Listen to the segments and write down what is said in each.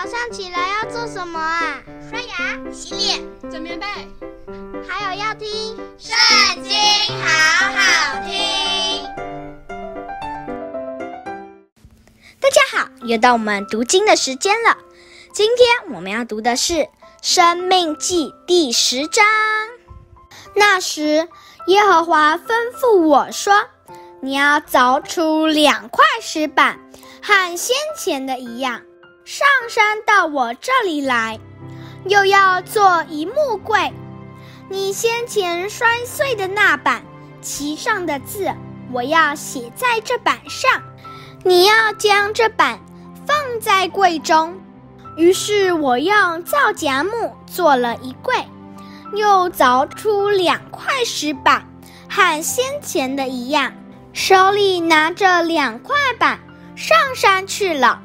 早上起来要做什么啊？刷牙、洗脸、整棉被，还有要听《圣经》，好好听。大家好，又到我们读经的时间了。今天我们要读的是《生命记》第十章。那时，耶和华吩咐我说：“你要凿出两块石板，和先前的一样。”上山到我这里来，又要做一木柜。你先前摔碎的那板，其上的字，我要写在这板上。你要将这板放在柜中。于是我用皂荚木做了一柜，又凿出两块石板，和先前的一样，手里拿着两块板，上山去了。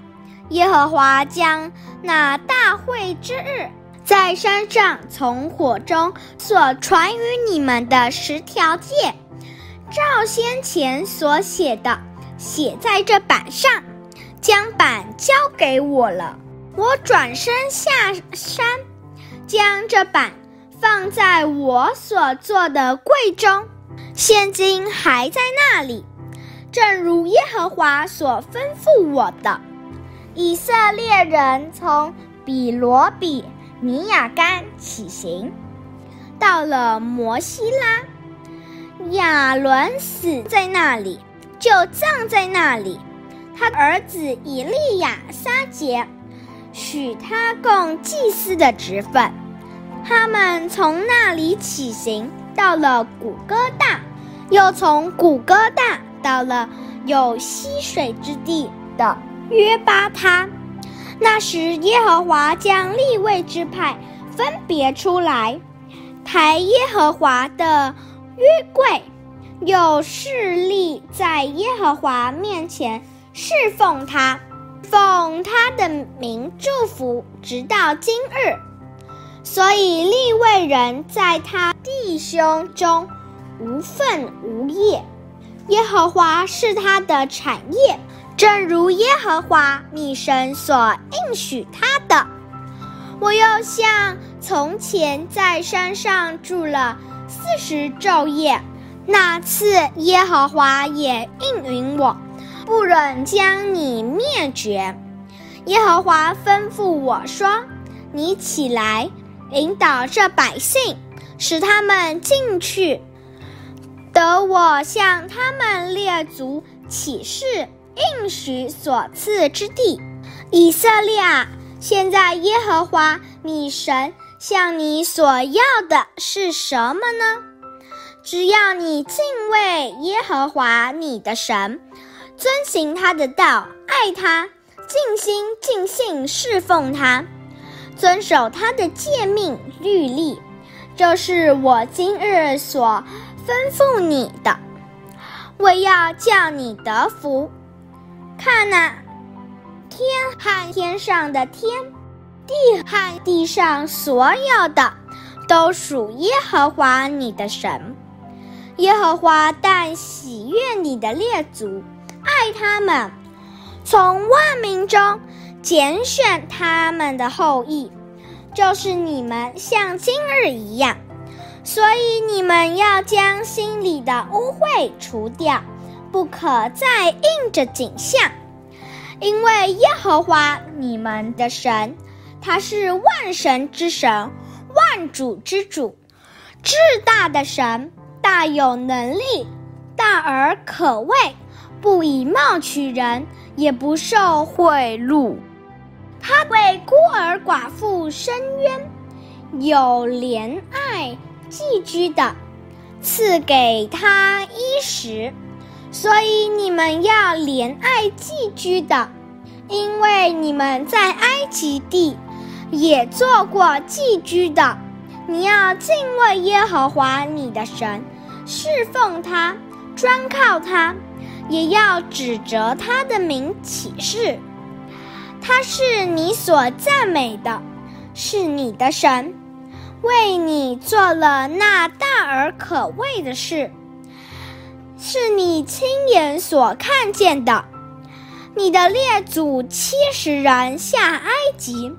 耶和华将那大会之日，在山上从火中所传与你们的十条诫，照先前所写的，写在这板上，将板交给我了。我转身下山，将这板放在我所做的柜中，现今还在那里，正如耶和华所吩咐我的。以色列人从比罗比尼亚干起行，到了摩西拉，亚伦死在那里，就葬在那里。他儿子以利亚撒杰许他供祭司的职分。他们从那里起行，到了古哥大，又从古哥大到了有溪水之地的。约巴他，那时耶和华将立位之派分别出来，抬耶和华的约柜，又侍立在耶和华面前侍奉他，奉他的名祝福，直到今日。所以立位人在他弟兄中无分无业，耶和华是他的产业。正如耶和华你神所应许他的，我又像从前在山上住了四十昼夜，那次耶和华也应允我，不忍将你灭绝。耶和华吩咐我说：“你起来，引导这百姓，使他们进去，得我向他们列祖起誓。”应许所赐之地，以色列啊，现在耶和华你神向你所要的是什么呢？只要你敬畏耶和华你的神，遵行他的道，爱他，尽心尽性侍奉他，遵守他的诫命律例，这是我今日所吩咐你的，为要叫你得福。看呐，天和天上的天，地和地上所有的，都属耶和华你的神。耶和华但喜悦你的列祖，爱他们，从万民中拣选他们的后裔，就是你们，像今日一样。所以你们要将心里的污秽除掉。不可再应着景象，因为耶和华你们的神，他是万神之神，万主之主，至大的神，大有能力，大而可畏，不以貌取人，也不受贿赂。他为孤儿寡妇伸冤，有怜爱寄居的，赐给他衣食。所以你们要怜爱寄居的，因为你们在埃及地也做过寄居的。你要敬畏耶和华你的神，侍奉他，专靠他，也要指着他的名起誓。他是你所赞美的，是你的神，为你做了那大而可畏的事。是你亲眼所看见的，你的列祖七十人下埃及。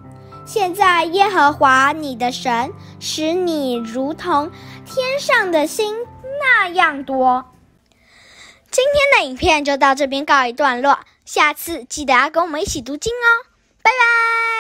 现在耶和华你的神使你如同天上的星那样多。今天的影片就到这边告一段落，下次记得要跟我们一起读经哦，拜拜。